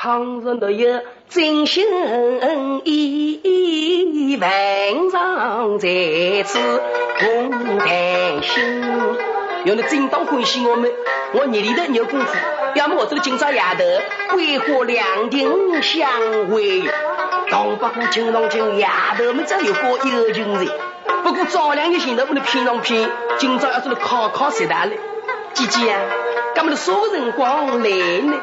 倘若没有真心意，万上在此共谈心。要你真当欢喜我们，我日里头有功夫，要么我这个今朝夜头桂花两亭相会。动不过金龙金丫头们这有过有情人，不过早两日前头我们骗上骗，今朝要做的考考谁大了？姐姐啊，干么的啥辰光来呢？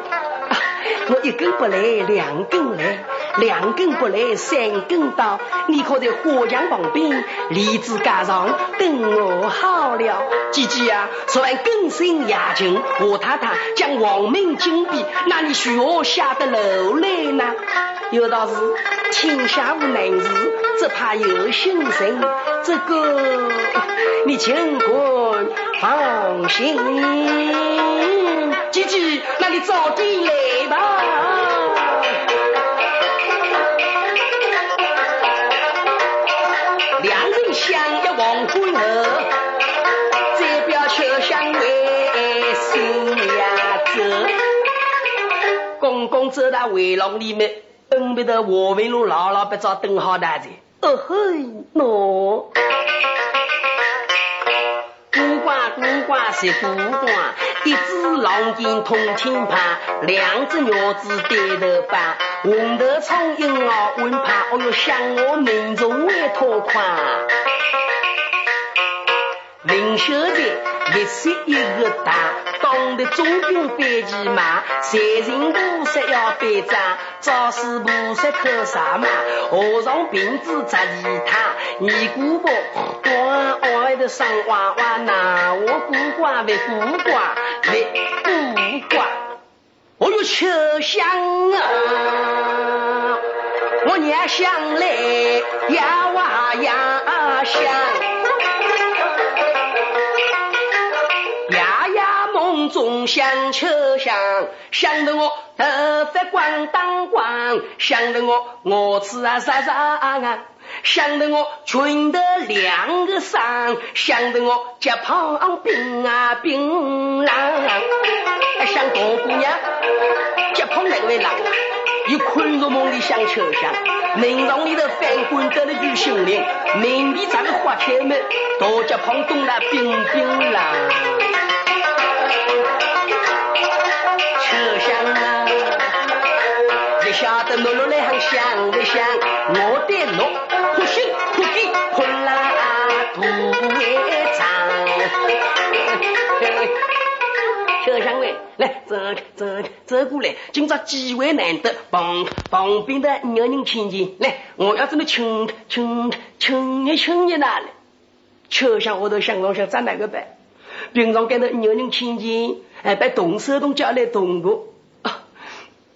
我一根不来，两根来，两根不来，三根到。你可在花墙旁边，荔枝架上等我好了。姐姐啊，昨晚更深雅情，我太太将王明金币，那你许我下得楼来呢？有道是天下无难事，只怕有心人。这个你尽管放心。那你早点来吧。两人相约黄昏后，再表秋香为新呀走。公公走到回廊里面。东边的华文路老老不早等好大子，哦嘿，喏，古怪古怪是古怪，一只狼睛通天怕，两只鸟子对头把，红头苍蝇哦问怕，哦哟想我命中也拖垮，林小姐一岁一个大。懂得中军背骑马，财神菩萨要背杖，赵氏菩萨头上马，和尚瓶子扎地他，尼姑婆光外头上娃娃，那我孤寡为孤寡为孤寡，我哟秋香啊，我娘想来呀哇呀香。中想秋香，想得我头发光当光，想得我我吃啊啥啥啊，想得我裙头两个裳，想得我脚旁冰啊冰冷，想大姑娘脚旁那位郎，又困入梦里想秋香，门房里头翻滚得了句心灵，门里咱们花开门，大脚旁冻那冰冰冷。晓得侬侬来很想不想？我对侬可心可给可拉土一张。小香妹，来走走走过来，今朝机会难得，旁旁边的有人亲近，来，我要这么亲亲亲你亲你哪里？秋香我都想我想站哪个班？平常跟着有人亲近，哎，把动手动脚来动过。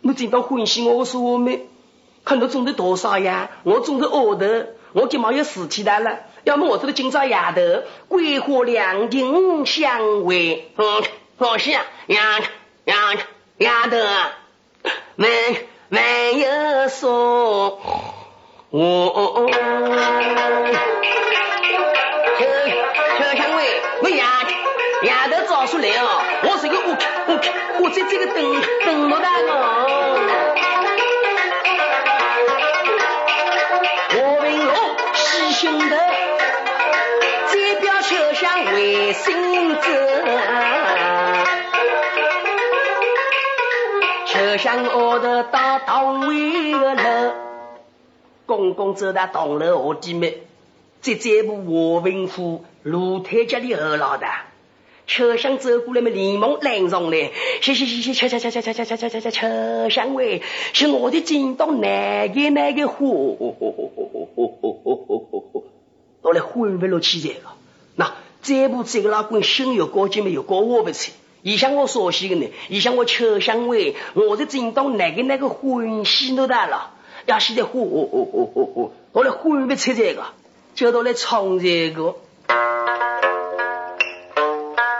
我真到欢喜我说我们，看到种的多少呀？我种的额头，我今毛有事体的了。要么我这个今朝夜头，桂花两亭相会。嗯，放心，丫丫丫头，没没有说，我秋秋香味，我丫丫头早出来哦。我是个我我我在这个等等我的哦。我文龙细心的，再表秋香为心者。秋香我的到堂尾个楼，公公走到堂楼下底面，在这部华文府卢太家的二老大。车香走过来嘛，连忙拦上来，谢谢谢谢，秋秋秋秋秋秋秋秋秋秋秋香喂，是我的京东哪个哪个货，我来混不落去这个。那这不这个老公心有高级没有高我不成，以向我熟悉的呢，以向我车香喂，我的京东哪个哪个欢喜都大了，要是在货，我来混不出这个，就到来唱这个。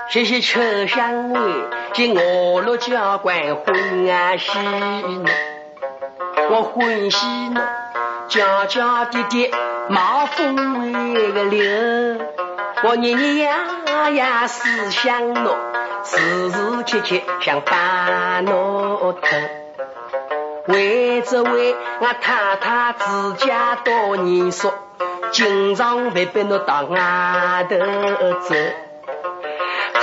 谢谢车厢位，见我落交关欢啊喜呢，我欢喜呢，家家滴滴冒风味个流，我年年夜夜思想侬，时时刻刻想把侬疼。为这为我太太自家多年说，经常会被侬到外头走。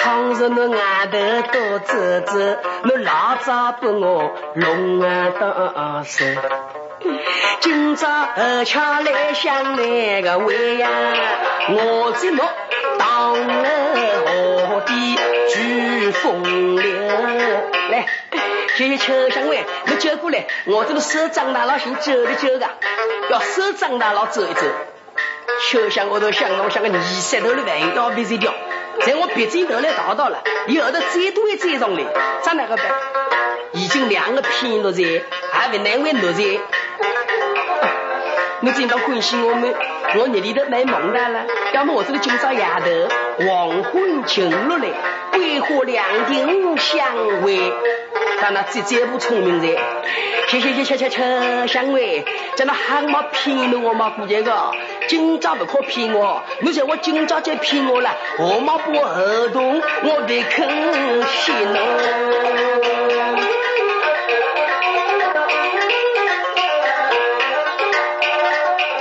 倘若侬外头多走走，侬老早把我弄啊到手。今朝何巧来想那个为呀，我在侬当了河边举风流。来，谢谢秋香喂，你接过来，我这个手长大了，先走一走的，要手长大了走一走。秋香我都想我像个泥石头的玩要被谁掉，在我鼻尖头来逃到了，以后头再多也追上来，咋那个办？已经两个偏奴才，还不难为奴才。你真当关心我们，我日里头买梦的了。要么我这个今朝夜头黄昏晴落来，桂花两庭相会，让那这这不聪明人，谢谢谢谢谢谢相会，叫那还没骗了我嘛？估计个今朝不可骗我，你在我今朝再骗我了，我妈不合同我得肯写侬。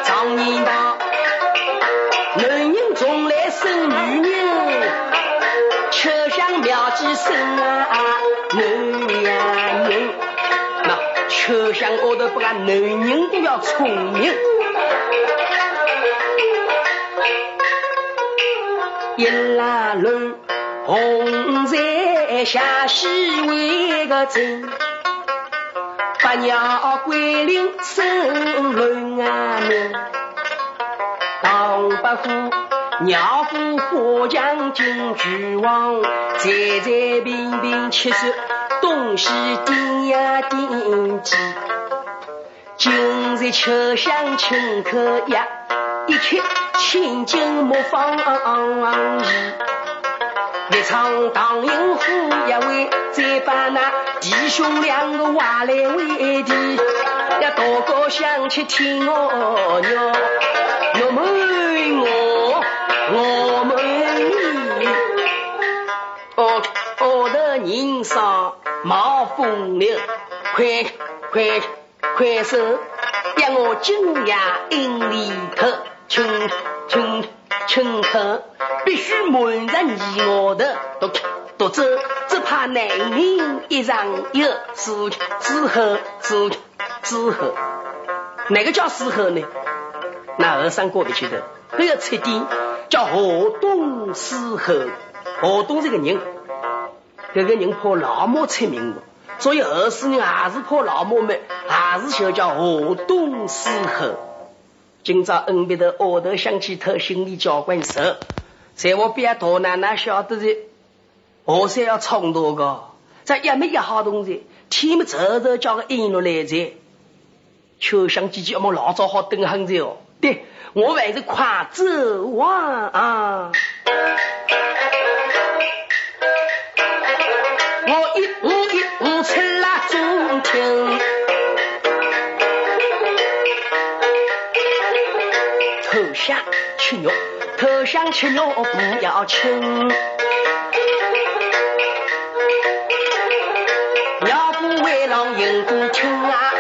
常言道，男人从来胜女人，吃香妙计生啊男呀男，那吃香高不把男人都要聪明。一拉路红在下西为个镇，八鸟归林生轮啊门，唐伯虎鸟虎花将进巨王，在在平平七十。东西点呀点记，今日秋香清口呀，一曲清净莫放逸。一场荡阴虎一位，再把那弟兄两个挖来为敌，要多高想去听我娘，我们我我们你，哦哦的人上。冒风流，快快快手，让我今夜阴里头，清清清客，必须满人意我的，都都走，只怕男人一上有时之后之之后，哪个叫时候呢？那二三过不去的，还要彻底叫河东时候，河东这个人。这个人怕老母出名，所以二世人还是怕老母们，还是想叫河东狮吼。今朝恩别的额头想起头，心里交关愁。在我边大奶奶晓得的，河山要冲多个，这也没一好东西，天没走走叫个引路来着。秋香姐姐，我们老早好等很着哦。对，我还是快走啊啊！我一五一五出了中庭，投降吃肉，投降吃肉不要轻，要不为郎赢不清啊！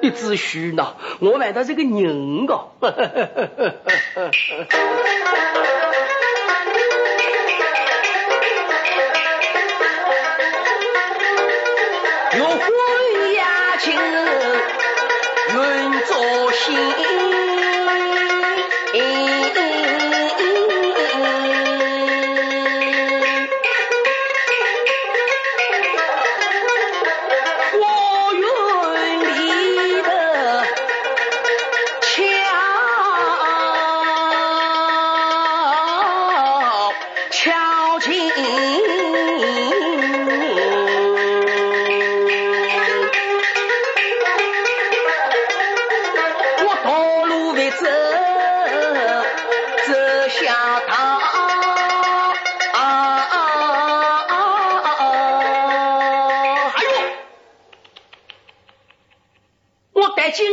一只虚呢，我买到这个人个。 ชี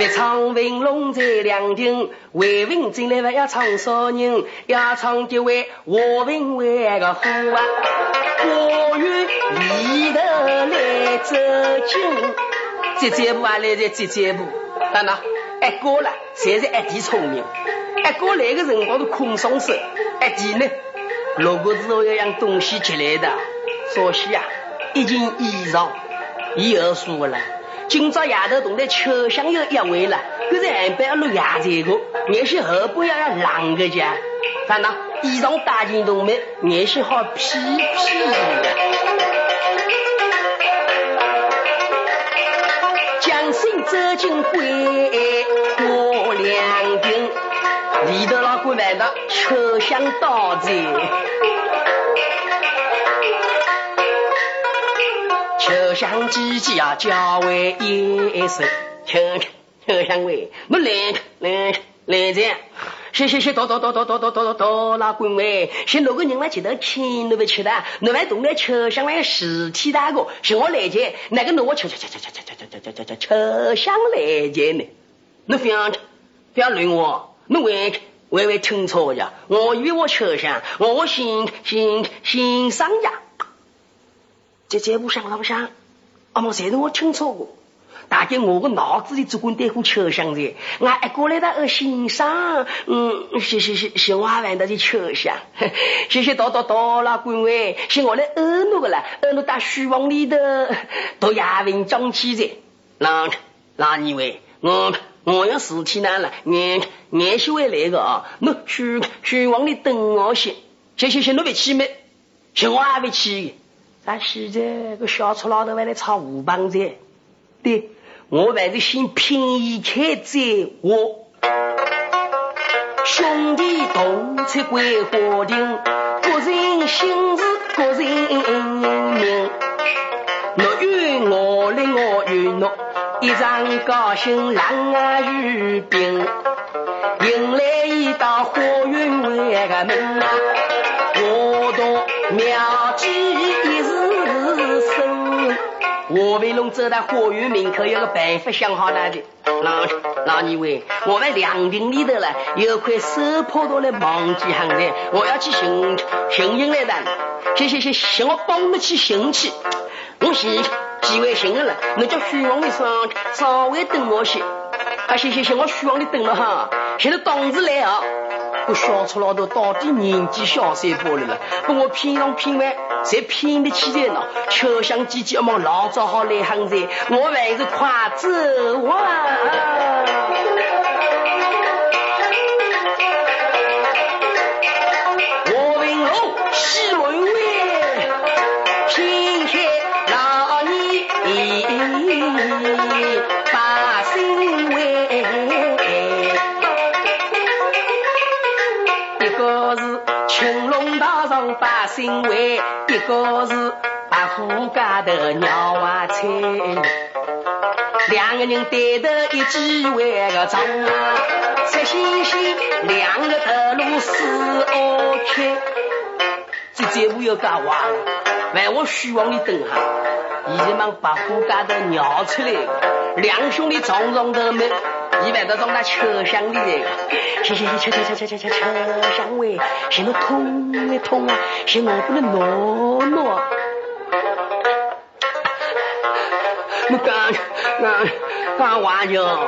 一唱文龙在两厅，为文进来还要唱少人，要唱的位我文为个虎啊，我与里头来走近，这这步啊来在这这步，当然一哥了，现在一弟聪明，一哥来个辰光都空双手，一弟呢，如果之后要让东西进来的，所以啊，一件衣裳，以后输了。今朝夜头同在秋香又约会了，可是还不要录牙这个，也许后半要要啷个家，看到衣裳大件都没，也许好屁屁。将心走进归过两天，里头老官问道秋香到在。香姐姐啊，叫为一声，秋秋香喂，我来来来这，谢谢谢，多多多多多多多多老滚喂，先六个人来接到亲，你不吃的，你还动来秋香来尸体大个，是我来接，那个我秋秋秋秋秋秋秋秋秋秋秋香来接呢，你不要不要论我，你喂喂喂听错呀，我以为我秋香，我心心心上呀。这这不想，那不想，阿妈谁让我听错过？大概我个脑子里只管带过秋香噻，俺一过来到二欣赏，嗯，谢谢谢谢我玩到的秋香，谢谢多多多了官位，是我来二奴个了，二奴打书房里头读亚文讲起噻，那那你位，我我要事体难了，年年是会来个啊，那书书房里等我些，谢谢谢侬别气没，是我还别气。咱现在个小粗老头还来炒五棒子，对我还是先拼一开再我。兄弟同出桂花亭，各人心事各人明。我与我来我与侬，一场高兴郎啊与宾，迎来一道花园外个门啊，我到庙前。我为侬走到花园门口，有个办法想好了的。老老二位，我们凉亭里头了，有块收破到来忘记行的，我要去寻寻人来的。行行行，行我帮你去寻去。我寻几位行了，你叫书房里上稍微等我些。啊，行行行，我书房里等了哈。现在当时来啊。个小丑老头到底年纪小三八了了，跟我拼上拼完，才拼得起来呢。秋香姐姐忙老早好来行噻，我还是快走啊！因为一个是白虎家的鸟娃菜，两个人对头一机会个长啊，七星星两个头路四二开，这这我要干话，万我虚往里等哈，已经把白虎家的鸟出来，两兄弟撞撞的没。一般都装到车厢里的，谢谢谢车车车车车车车厢位，嫌我痛没痛啊？嫌我不能挪挪？我刚刚刚完就，我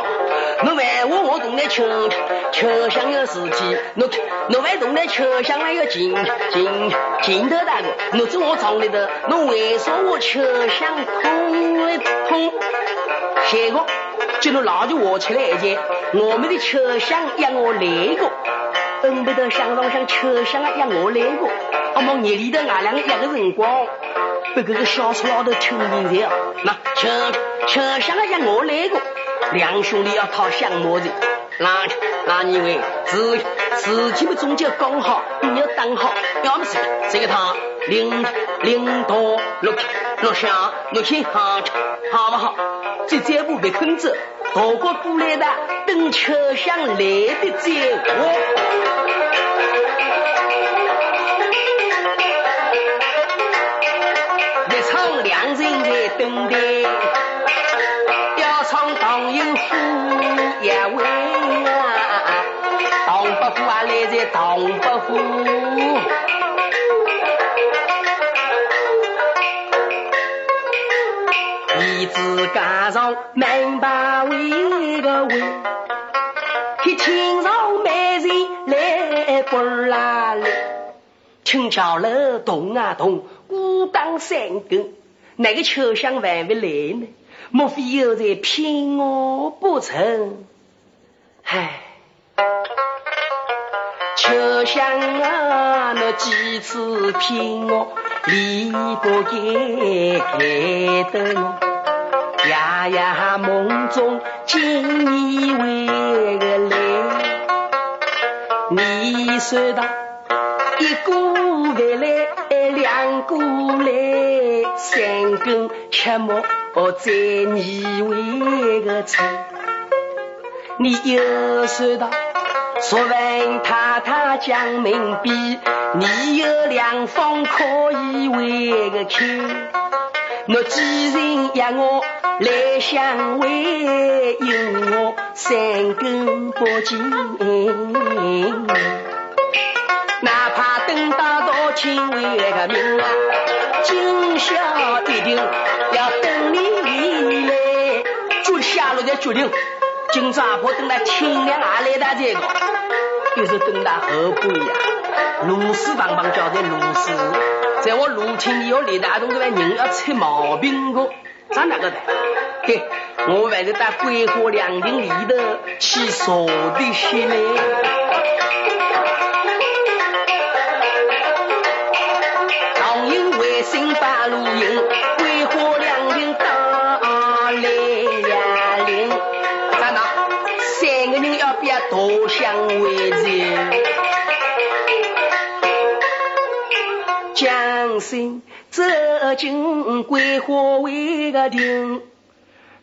问我我动在车车厢有事体，我我还动在车厢那个镜镜镜头大个，我做我床里头，我为啥我车厢痛没痛？谢过。就侬老就活出来一件，我们的车厢让我来过，恨不得想上像车厢啊让我来过。阿妈夜里头俺两个一个辰光，被这个小车老头听进去那车车厢啊让我来过，两兄弟要讨相模的。那那你为自自己们中间刚好，你要当好，要么是这个他领领导落落下落去好好不好？这这步被控制，大个过来的等车厢来的走。一场两人在等待，父啊来在当伯父。自家上门把位。个位，去清朝美人来不啦来，轻巧楼动啊动，孤当三更，那个秋香还没来呢？莫非又在骗我不成？唉，秋香啊，那几次骗我，离不开开灯。夜夜梦中见你回个来，你说道一个回来，两个来，三更切莫再你回个车。你又说道说问太太讲明白，你有两方可以回个开。我既然约我来相会，有我三根宝剑，哪怕等到到天为个命，今宵一定要等你来。就下落的决定，今朝婆等到天亮还来得这个，就是等到后半夜，如丝棒棒叫的如丝。在我卢青里要李大东这个人要出毛病个，咋那个的？嘿，我还是到桂花凉亭里头去坐的些呢。金桂花围个厅，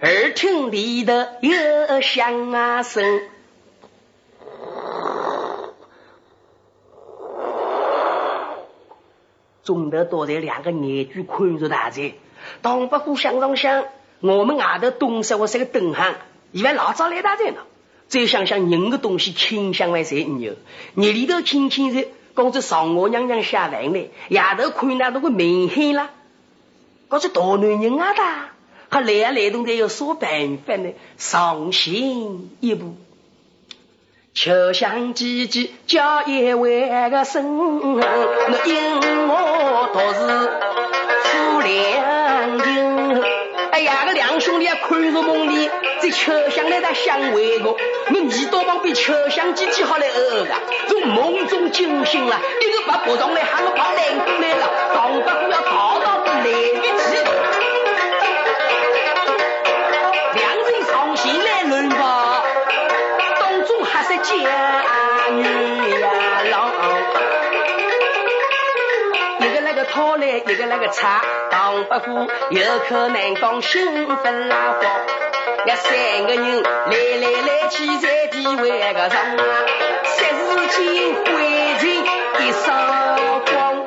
耳听里头有响声，中头躲在两个眼珠看着大贼，当不虎想上想，我们外头东山我是个东汉，以为老早来大寨呢。再想想人的东西，倾向为谁牛？你里头轻轻的。公子上我娘娘下饭来，夜头看那那个明黑啦，可是大男人啊哒，还来啊来动的有啥办法呢？上前一步，秋香姐姐叫一位个声，那因我倒是夫良人。哎呀，个两兄弟啊，看着梦里。这秋香来他相会我，我耳朵旁边秋香姐姐好来呃个，从梦中惊醒了，一个把不上来喊我跑来过来了，当不过要逃到来不及，家女呀郎，一个那个讨来，一个那个插，当不过有可能讲兴奋拉风。那三个人来来来去在地位个上啊，霎时间灰尘一扫光。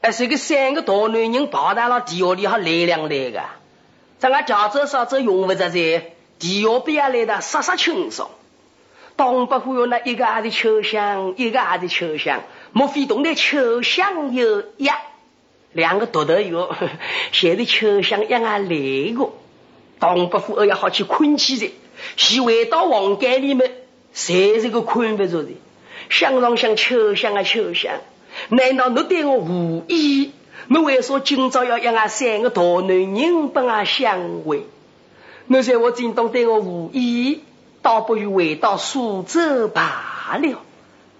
哎，这个三个大男人跑到了地下里，还来两来个。咱个驾照啥子用不着在，地下边来的杀杀轻松。当不忽悠那一个还是秋香，一个还是秋香，莫非懂得秋香有呀？两个独头药，现在秋香让俺来个，东北虎二要好去困起来，是回到房间里面，谁是个困不着的？想上想，秋香啊秋香，难道你对我无意？你为啥今朝要让俺三个大男人帮俺相会？你说我今当对我无意，倒不如回到苏州罢了。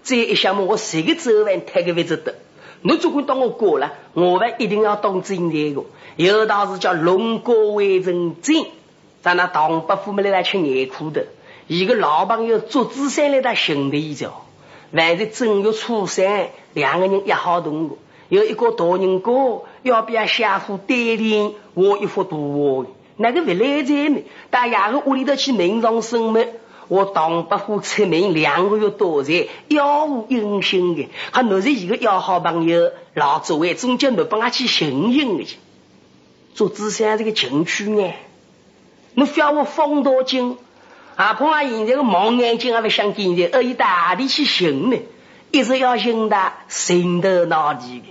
这一想嘛，我谁个走完太个位置的？你总管当我过了，我们一定要当真那个。有道是叫龙哥为人正，在那唐伯虎们来来吃眼苦的。一个老朋友做子山来他兄弟一着，万是正月初三，两个人一好同个，有一个大人哥要不要下户带领我一幅图画，那个不来在呢？大家个屋里头去门上生么？我当不户出门两个月多才，杳无音信的，还侬是一个要好朋友，老作为总叫侬帮我去寻寻的去。做子山这个情趣呢，侬要我风多精。啊！碰啊！现在个盲眼睛还不想见人，而以大地去寻呢，一直要寻到心头脑地的。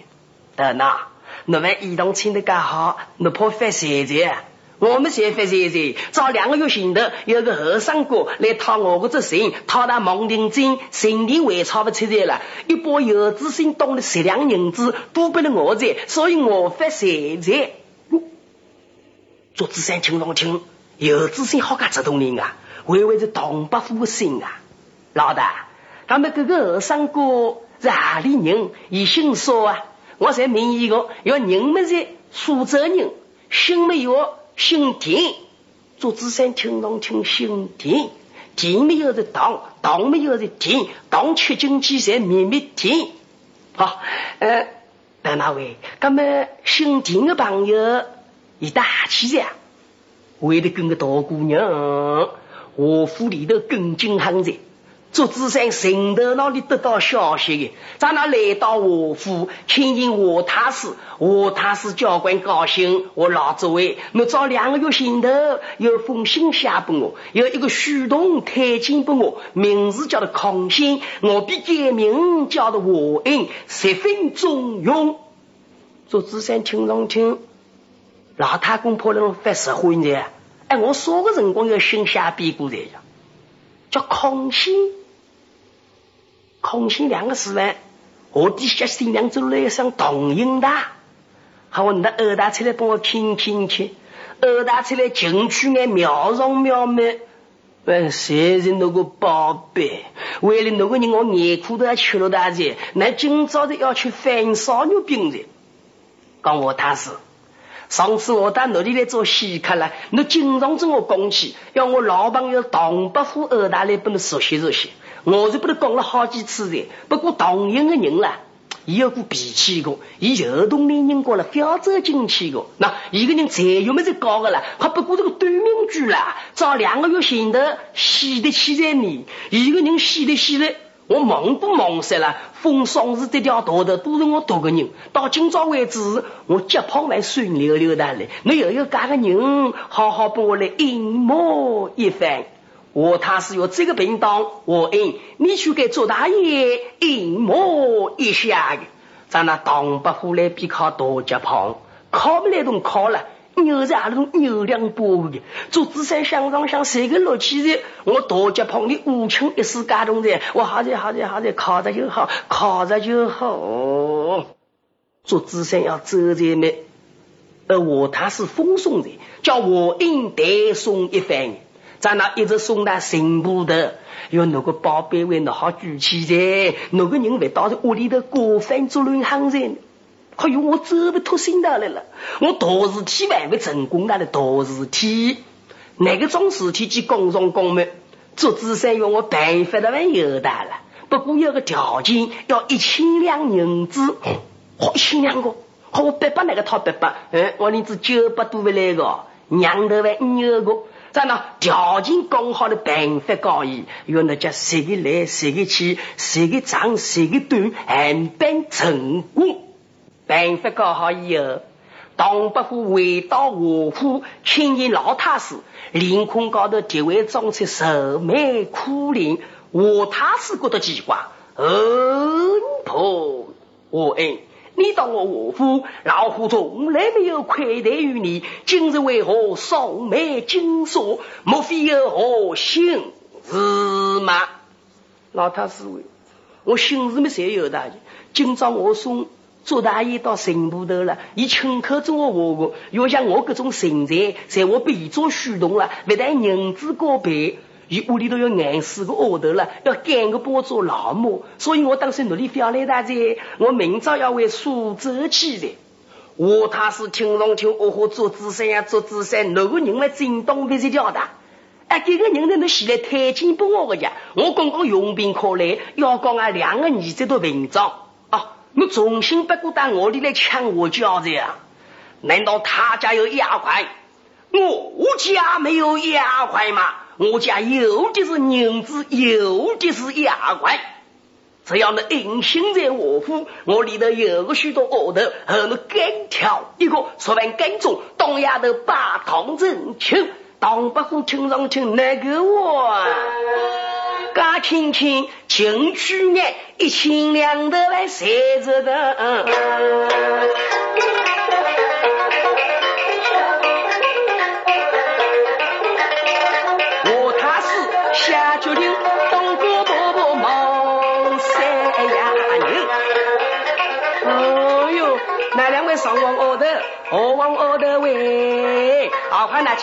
得那，那么移动请的刚好，你怕发财财？我们才发财财。早两个月前头，有个和尚哥来讨我个这神，讨他蒙定金，神定还差不出来了。一把油纸心当了十两银子，都给了我在，所以我发财财。做子山听上听，油纸心好干这动人啊！为为是东北府姓啊，老大，他们这个和尚哥是哪里人？伊姓苏啊，我才问一个，要人们是苏州人，姓没有姓田，做子山听懂听姓田，田没有是当，当没有是田，当吃进去才秘密田。好，呃，那哪位？他们姓田的朋友一大气呀，为了跟个大姑娘。我府里头跟进行在，朱子山神头那里得到消息的，在那来到我府，听见我太师，我太师教官高兴，我老祖位，我早两个月前头有封信写给我，有一个书童推荐给我，名字叫做康兴，我比改名叫做我恩，十分重用。朱子山听上听，老太公婆人发实话呢。哎，我说个辰光要新下边过来呀，叫康熙，空心两个字呢，我底下新娘子来上同音的，好，我那二大出来帮我听听去，二大出来进去眼妙容妙美，哎，谁是那个宝贝？为了那个人，我眼苦都要吃了大姐，那今朝的要去翻烧牛饼的，讲我他是。上次我到那里来做稀客了，你经常跟我讲起，要我老朋友唐伯虎二大来帮你熟悉熟悉，我是不能讲了好几次的。不过同样的人啦，伊有股脾气个，伊就同年人过了，标走进去个。那一个人才有么子高个啦？他不过这个短命句啦，早两个月前头洗得起在你，一个人洗得起来。我忙都忙死了，风霜日这条道的都是我多个人。到今朝为止，我脚旁还顺溜溜的嘞。你又有干个人，好好帮我来应磨一番。我他是有这个便当，我应你去给周大爷应磨一下的。咱那当不虎来比靠大脚旁，靠不来都靠了。牛在阿里头牛两波的，做子山乡上乡谁个乐器的？我大家旁的五清一时感动的，我好在好在好在靠着就好，靠着就好。做子山要走在么？而我他是风送的，叫我应代送一番。在那一直送到神部的，有那个宝贝为那好举起在，那个人会到屋里头过饭做乱行人。哎呦，我走不脱心的来了！我大事体还没成功，那的大事体，那个种事体去公上公门？做子山用我办法的还有的了，不过有个条件，要一千两银子，好一千两个，好我八百那个掏八百，嗯，我连子九百多不来个，娘头还五有个，在那条件刚好的办法告伊，用那叫谁个来谁个去，谁个长谁个短，还办成功。办法搞好以后，唐伯虎回到华府，亲见老太师，凌空高头就会装出愁眉苦脸。华太师觉得奇怪：“哦，婆，我恩，你当我华府，老夫从来没有亏待于你，今日为何双眉紧锁？莫非有何心事吗？”老太师问：“我心事么谁有的，今朝我送。”做大爷到神部头了，以亲口做我话个，要像我这种神才，在我被做虚动了，不但银子高倍，伊屋里头要硬死个丫头了，要赶个包做老母，所以我当时努力表来大姐，我明朝要回苏州去的。我他是听龙听，我和做紫山呀，做紫山，哪个人来震动不是掉的？哎，这个人呢，你写来推荐给我个呀！我刚刚用兵可来，要讲啊两个儿子都名章啊！你重新不过到我里来抢我家子呀？难道他家有压块？我家没有压块吗？我家有的是银子，有的是压块。只要能硬心在我府，我里头有个许多额头，和你干挑一个，说完干中，东丫头把堂正清，当不过听上去那个我，嘎轻轻进去眼，一千两的来塞着的。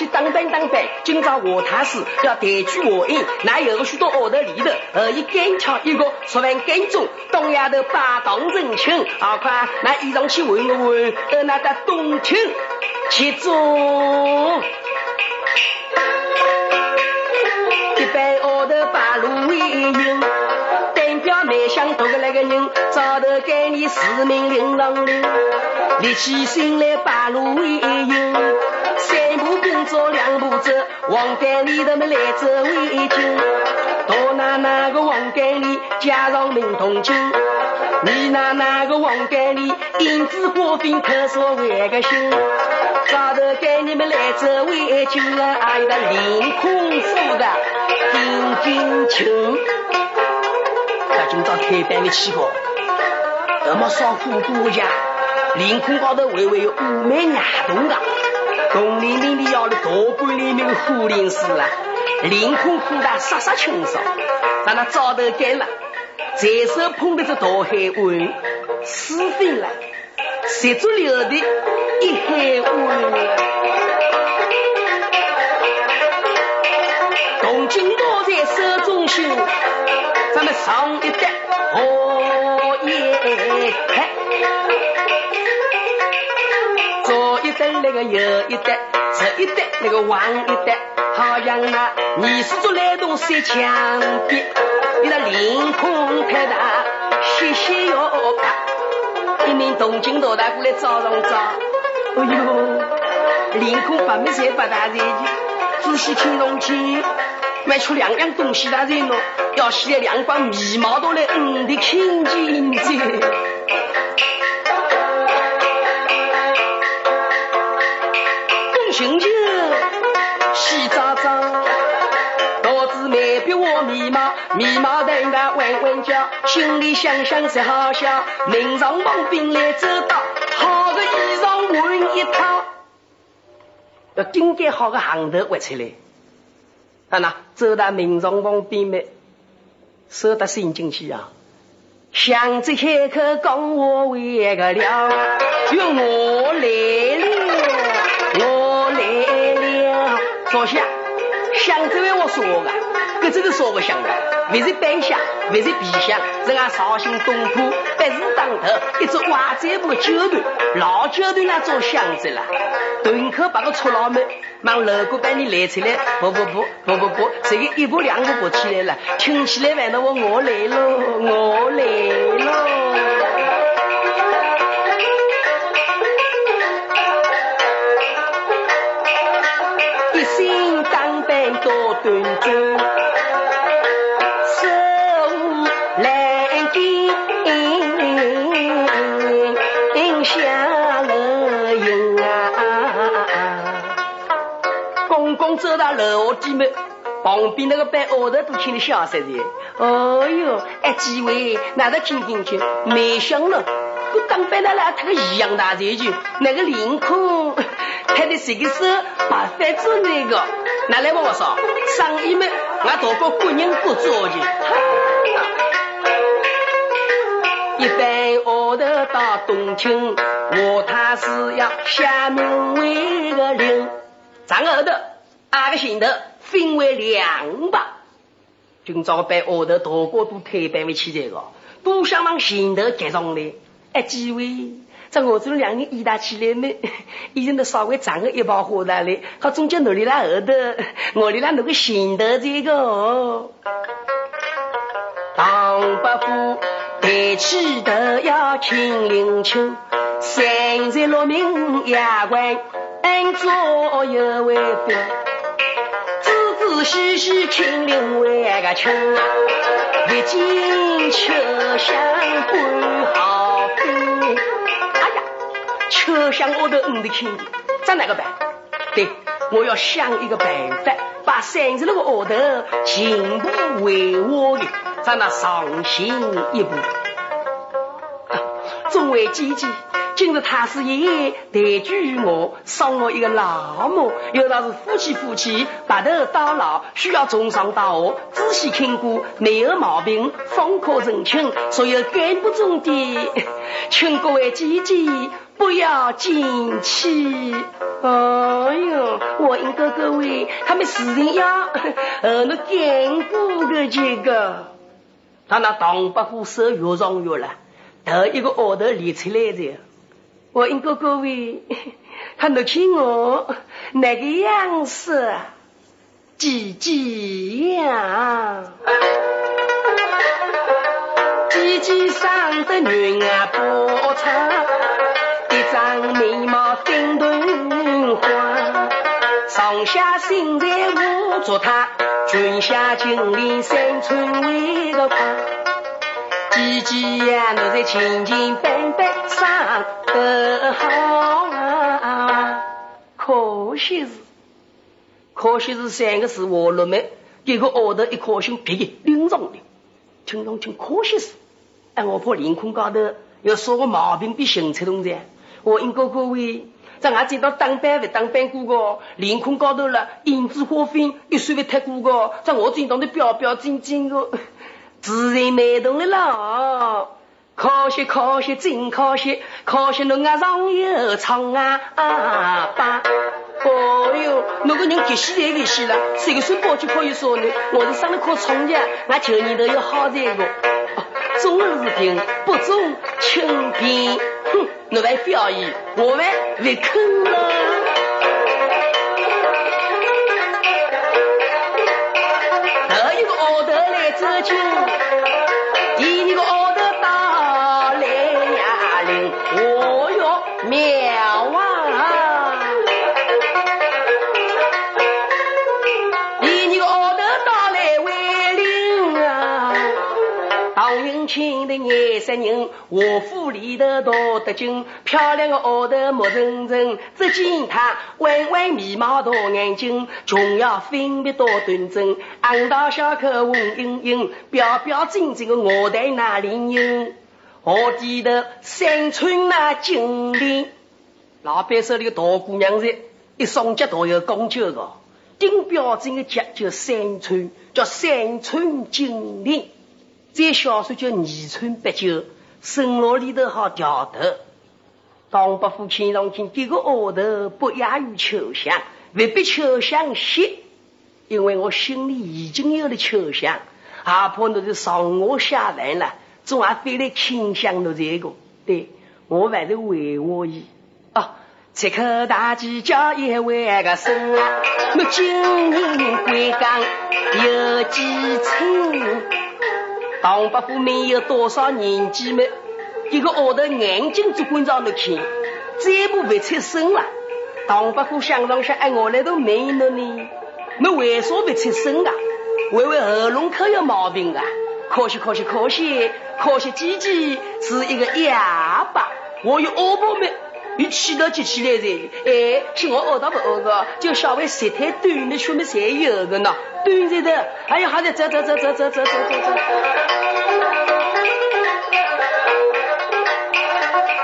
去当班当班。今朝我太师要抬举我印，那有许多后头里头，而一干桥一个，说完干中，东丫头把当人情，好快拿衣裳去问我问，而那个冬青去做，一般后头把路为赢。没想到个那个人，早头给你四命令郎令，立起心来把路为营，三步并作两步走，王干里头么来走为敬，到那那个王干里加上名同情，你那那个王干里银子花费可说万个心，早头给你们来走为敬啊，还有个凌空府的丁金清。今朝开班的起高，那么少虎多家，凌空高头微微有五枚牙洞的，洞里面的要的大半里面的虎灵寺了，凌空虎大杀杀清爽，让他早头干了，随手碰的这大海湾，撕飞了，十足流的一海湾，东京都在手中心。咱们上一代哦左一代那个右一代，这一代那个往一代，好像那你是做来动三墙壁，你那凌空太大，谢谢哟，一名东京老大过来找上找，哎呦，凌空把没才八大人，仔细听上去。卖出两样东西来人咯，要洗两管眉毛都来嗯的清净子。眉毛等他弯弯叫，心里想想是好笑。明上帮兵来走到，好个衣裳换一套，要顶盖好个行头挖出来。啊那走到民众旁边没，舍得心进去啊！想着开口讲我为个了，哟我来了，我来了，坐下，想这位我说个，这真是说不香的，不是半响，不是皮香，是俺绍兴东坡百事当头一只瓦寨布酒团，老酒团那做箱子了，顿口把个臭老妹往楼过把你来出来，不不不不不不，这个一步两步步起来了，听起来反正我我来喽，我来喽，旁边那个班后头都听得笑死的。哦哟，哎，几位，哪个听进去？没想了，我当班的来，他个一样大嘴就那个领空，他的这个手把饭做那个，拿来帮我说，生意么，俺大哥个人不做的。一般后头到东京，我他是要下面为个令，站后头。阿个心头分为两把，今朝被后头大哥都推班为起这个，都想往前头接上来。哎，几位，在我这两人一打起来呢，已经都稍微长个一把火来了。他中间努力拉后头，我里拉那个前头这个。唐伯虎抬起头要亲临秋，三十六名衙官左右为标，细细亲临为个亲，历尽秋香归好兵。哎呀。秋香我都唔得听，咋哪个办？对，我要想一个办法，把三十六个额头全部为我的，咱那上行一步。众位姐姐，今日太师爷抬举我，送我一个老母，有道是夫妻夫妻白头到老，需要从上到下仔细看过，没有毛病，方可成亲。所有干部中的，请各位姐姐。不要进去！哎呦，我应该各位，他们私人要和那干部的这个，他那唐伯虎手越长越了，头一个额头立出来的。我应哥哥位，他怒起我那个样子，姐姐呀？姐姐生的女儿不差，一张眉毛顶顿花，上下心材我着他，裙下锦鲤三寸为个宽。姐姐呀，你在清清白白上得好啊！可惜是，可惜是三个字我了没？这个额头一颗心别的领上的，听上去可惜是，哎，我怕凌空高头要说个毛病比行车同志。我应该各位，在俺知道当班不当班过个，凌空高头了，胭脂花粉又稍微太过个，在我这当的标标正正的，自然美动的啦。可惜可惜真可惜，可惜侬啊上有唱啊吧。哦哟，那个人急死来急死了，谁个说报就可以说你？我是上了课创业，俺求你都要好这个。中是平，不中轻便。哼，侬还表演，我还来坑了。自救。三人，卧府里头多得劲，漂亮的额头木层层，只见他弯弯眉毛大眼睛，琼瑶分别多端正，昂大小口红盈盈，标标正正的我台那领英，河底头三寸那金莲，老板手里的大姑娘是，一双脚都有讲究的，顶标准的脚叫三寸，叫三寸金莲。这小说叫《二春八九》，生活里头好调头。唐伯虎看上去这个额头不亚于秋香，未必秋香些，因为我心里已经有了秋香，还怕你是上我下来了，总还非来倾向了这个。对我还是为我意啊！这口大鸡叫一万个声，我今年归港有几寸？唐伯虎没有多少年纪么？一个额头眼睛只观上了看，再不会出声了。唐伯虎想上想，哎，我来都没了呢，那为啥不出声啊？为为喉咙口有毛病啊？可惜可惜可惜可惜，姐姐是一个哑巴，我有耳朵没？你气都急起来噻！哎，是我耳朵不耳个，就稍微舌太短的，说明才有个呢。短着的，哎呀，好的，走走走走走走走走走。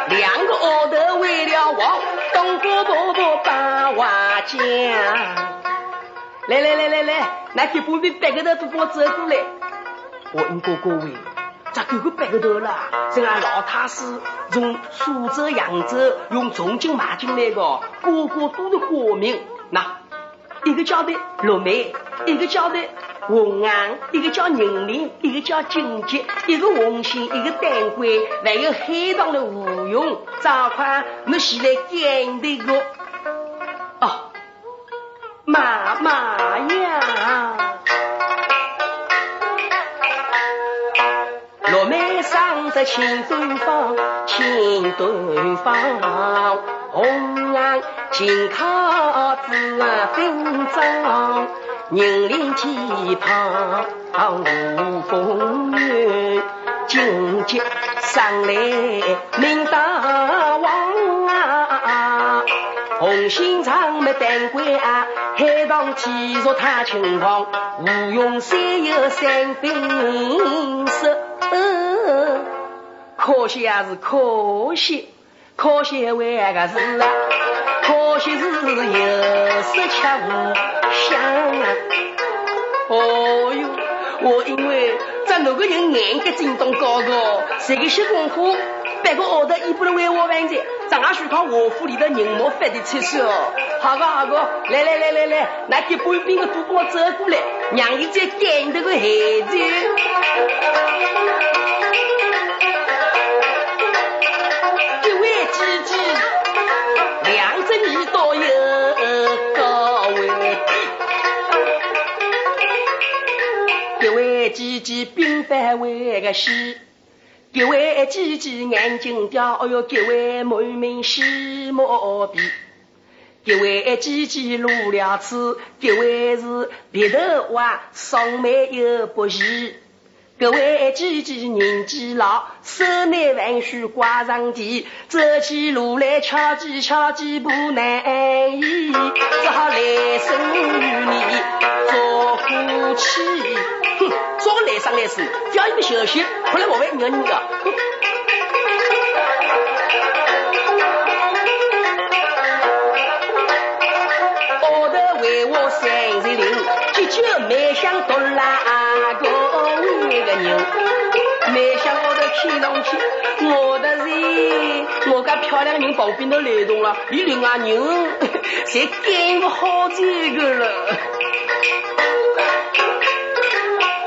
两个额头为了王，东哥伯伯把话讲。来来来来来，那去旁边别个头都给我走过来。我应该各位。咋狗狗白个头了？是俺老太师从苏州、扬州用重金买进来的，个个都是花名。那一个叫的绿梅，一个叫的红安，一个叫宁林，一个叫金杰，一个红星，一个丹桂，还有黑洞的吴勇，赵宽，你现在干的个？哦，妈妈呀！上的青东方，青东方，红颜金靠子分张。人林几旁无风雨，荆棘上来明大王啊！红心长眉丹桂啊，海棠体弱太清芳，吴用山有三分，可惜啊是可惜，可惜为个是啊，可惜是有色却无。想，哦哟，我因为这哪个人眼格震动高高，这个小功夫，别个学的，也不能为我完成，咱俺需靠我府里的人莫发的出手。好个好个，来来来来来，那给半边的都给我走过来，让你再干这个孩子。一位姐姐，两只耳朵有高位。一位姐姐鬓白为个细，一位姐姐眼睛刁，哎哟，一位满面细毛鼻，一位姐姐露了齿，一位是鼻头歪，双眉又不齐。各位姐姐年纪老，手拿万书挂上地，走起路来敲击敲击不难移，只好来生与你做夫妻。哼，做个来生来死，叫一个小息，回来我会讹你的。我的为我三十零，急救没想多我的人，我个漂亮人旁边都来动了，你另外人侪干不好这个了。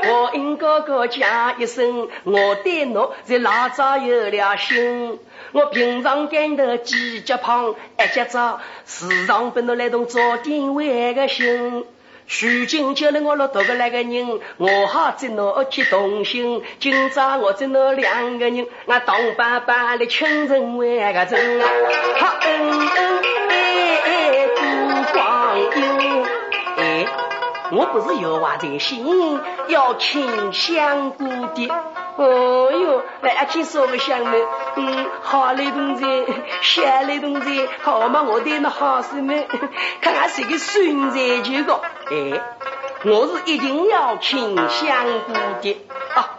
我应哥哥讲一声，我对侬在老早有了心。我平常干的几脚胖，一脚早，时常跟侬来动早点为个心。如今叫了我落多个那个人，我好在那去同心。今朝我在那两个人，我当爸爸的亲人为个真啊，好恩恩爱爱我不是有话在心，要请香菇的。哦哟，来阿亲说个香呢，嗯，好嘞同志，谢嘞同志，好嘛，我对那好事呢，看看谁个孙子就个，哎，我是一定要请香菇的啊，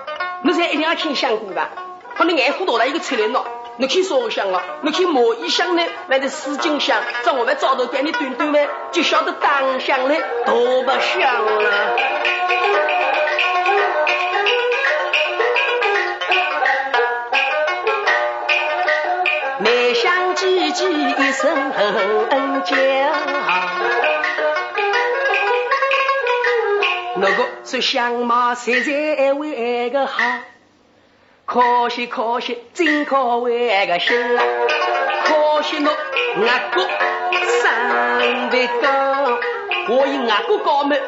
你才一定要请香菇吧？可能爱护多大一个车轮咯，你去烧香了，你去磨一香呢，来的丝巾香，在我们早头给你端端呢，就晓得当香呢，多不香了。叽叽一声叫，那个说相貌实在为个好，可惜可惜真可为个小，可惜侬阿哥生得高，我以阿哥高门，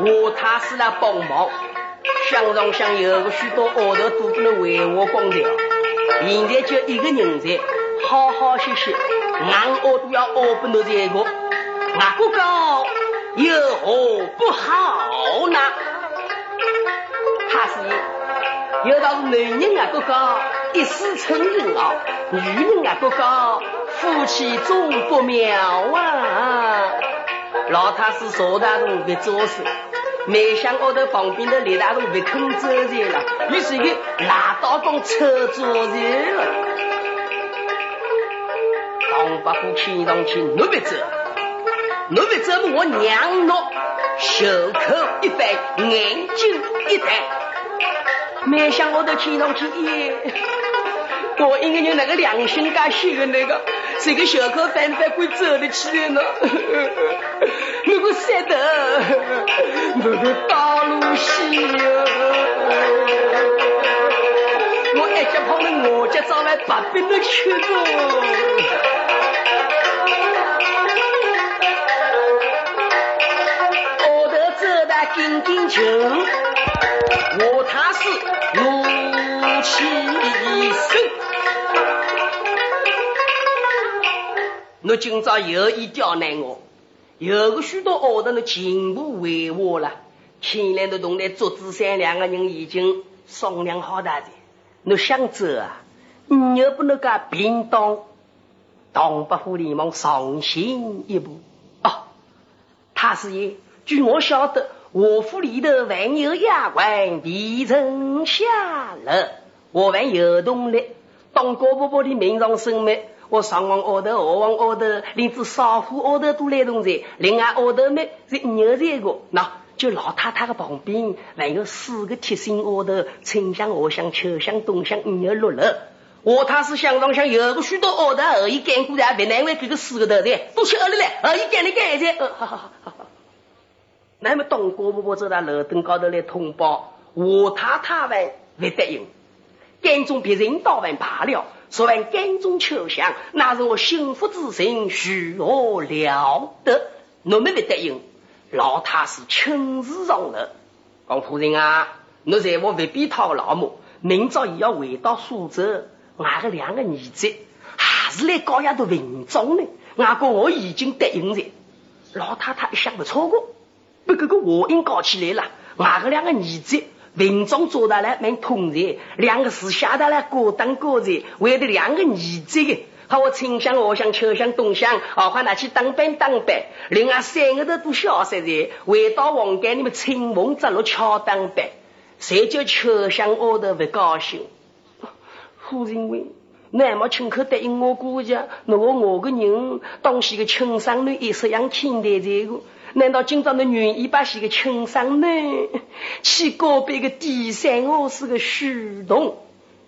我他是来帮忙，想上想有个许多奥头都不能为我光掉，现在就一个人在。好好学习，俺我都要学不到这个，俺哥高有何不好呢？他是有道是男人啊，哥哥一世成人啊，女人啊，哥哥夫妻终不妙啊。老太师邵大同别做事，没想到的旁边的李大同别肯走人了，于是给拿刀工扯做人了。王八虎听上去，你别走，你别走我娘侬袖口一翻，眼睛一抬，没想我的听上去，耶，我应该有那个良心噶些的那个，这个小口反反会走得起来呢？如果舍得，我的道路西哟。我一家跑到我家早晚八百的吃着。我的走得紧紧球，他是怒气生。我今朝有意刁难我，有个许多学堂的进步为我了。看来的同来做子三两个人已经商量好大的。我想走啊，你又不能干平当，东北虎联盟上行一步哦。他是也，据我晓得，我府里头还有丫鬟皮成下了，我还有动力当高伯伯的名上生命。我上往奥头，下往奥头，连只少妇奥头都来同在。另外奥头呢是牛这个，那就老太太的旁边还有四个贴心奥头，春香、夏香、秋香、冬香，五六六了。我他是想上想有个许多奥头，而已干过的，别难为这个四个头的，都去二里来，而已干的干的。呃，好好好好。那么东郭婆婆走到楼顶高头来通报，我太太还不答应，干中别人倒完罢了。说完甘中求祥，那是我幸福之心，许何了得？我们不答应，老太师亲自上楼，王夫人啊，我在我未必讨老母，明早也要回到苏州，俺个两个儿子还是来高衙的文章呢。俺哥我已经答应了，老太太一想不错过，把这个话音搞起来了，俺个两个儿子。文章做得来蛮通才，两个字写得来各当各才，为了两个儿子的，好我春香、夏香、秋香、冬香，好快拿去当班当班。另外三个都都小三才，回到皇家你们春风着陆敲当班，谁叫秋香我头不高兴。夫人问，那么亲口答应我姑家，如果我个人当是个亲生女，也是样听待这个。难道今朝那愿意把些个轻伤呢？去告别个第三我是个虚动，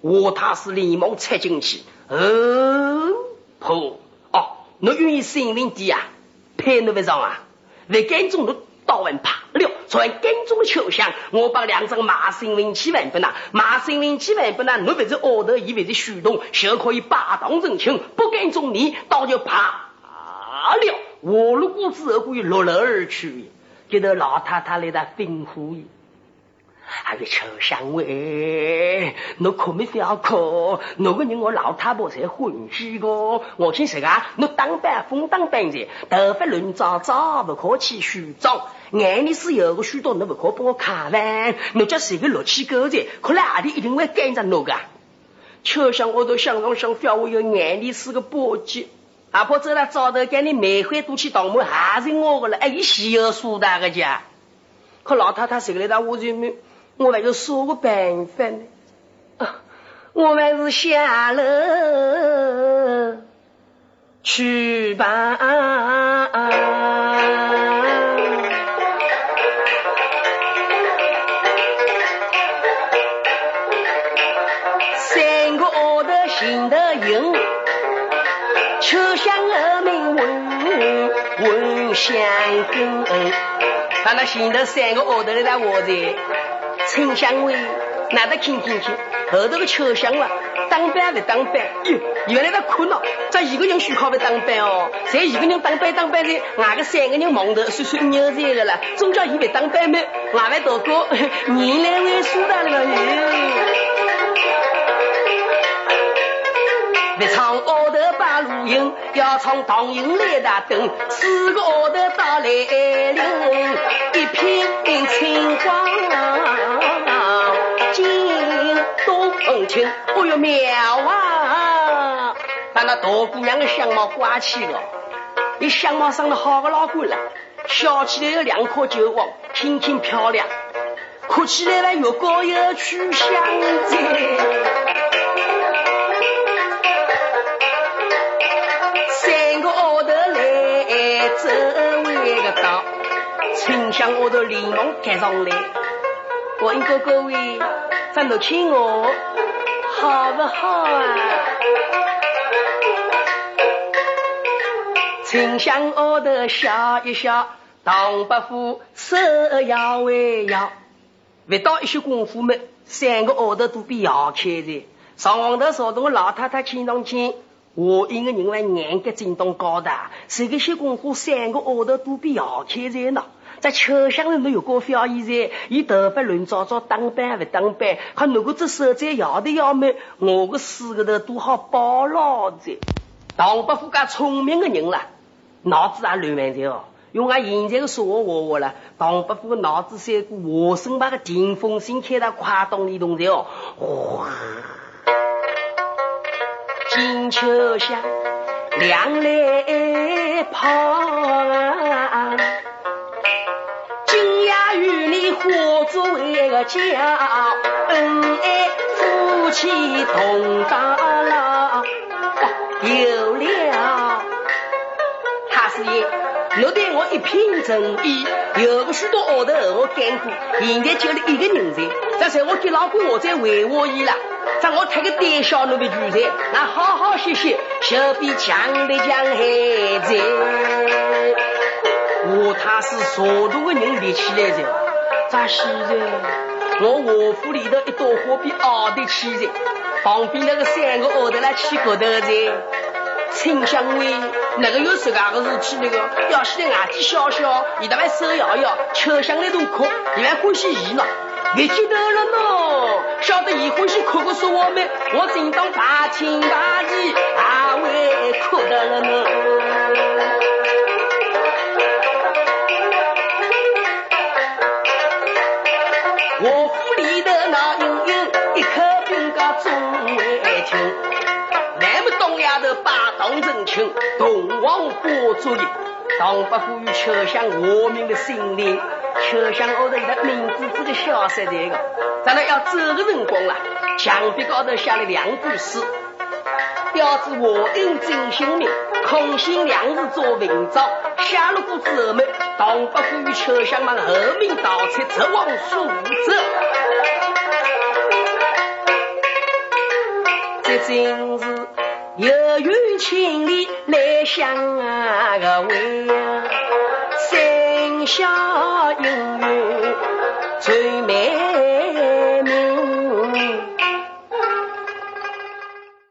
我他是连忙插进去。哦，婆哦，我愿意性命低啊，配你不上啊？为干中的刀完怕了，做完干中的秋香，我把两张马性命七万不拿，马性命七万不拿，我不是恶头，以为是虚动，就可以霸当真情，不跟踪你，倒就怕了。我如果之后可以落楼而去，接着老太太来他吩咐伊，还有秋香味，侬可没要可，那个人我老太婆才欢喜个。我听说啊，侬当班风当班的，头发乱糟糟，不可去梳妆，眼里是有个许多，侬不可帮我看完，侬叫谁个落气狗子，可能阿里一定会跟着侬个。秋香我都想上想，表我有眼里是个簸箕。阿婆走了早头，给你每回都去当门，还是我的了。哎，一稀有苏大个家，可老太太谁个来到我就没，我还有说个办法呢？我还是下楼去吧。香根，他那前头三个奥头来在我在，春香味，哪得听听听，后头个秋香了，当班不当班，哟，原来他困了，这一个人需靠不当班哦，才一个人当班当班的，外个三个人忙头算算牛仔的了，总叫伊不当班没，外外大哥，你来为输大了哟。别唱奥头把路引，要唱唐营来打灯。四个奥头到来临，一片青光，金冬青，哦哟妙啊！把那大姑娘的相貌挂起了，你相貌生得好个老倌了，笑起来有两颗酒窝，清清漂亮，哭起来了又高又曲香在。走一个道，春香我都连忙赶上来。我应该各位，怎么请我好不好啊？丞相额头笑一笑，唐伯虎手摇为摇，不到一些功夫嘛，三个丫头都被摇开了。上皇头说：“同老太太请同请，我一个人为眼个震动高的，这个些功夫三个额头都被摇开了呢。”在车厢里没有过表演噻，伊头发乱糟糟，当班不当班，看如果这手在摇的要命，我个四个头都好包老子。唐伯虎家聪明的人了，脑子也乱蛮的哦。用俺现在的说话话话了，唐伯虎脑子像个华生把个电风扇开到快动里动的哦。哗，金秋香，两来跑啊。与你化作一个家，恩爱夫妻同到老。有了，他是爷，我对我一片诚意，有个许多号头我干过，现在就你一个人在，这才我给老公我在为我伊了，让我抬个胆小奴的主噻，那好好歇歇，小比强的强还在。我他是啥多个人立起来的？咋是的？我卧府里头一朵花比傲得起的，旁边那个三个奥头来起骨头的。丞相喂，那个有自家个事体那个，要是眼睛小小，一大碗手摇摇，吃香那种哭，你还欢喜伊呢？别记得了喏，晓得伊欢喜哭个说我们，我正当大情大义，还会哭得了呢。我府里的那英英，一口兵家众为听。把当真情，东王国主的，唐伯虎与秋香我们的心灵，秋香后头一个名字这个小三这个，咱们要走的辰光了，墙壁高头写了两句诗，标志我应真性命，空心两字做文章。下了过之后嘛，唐伯虎与秋香们后面盗窃，直往苏州。这真是有缘千里来相会呀，三下姻缘。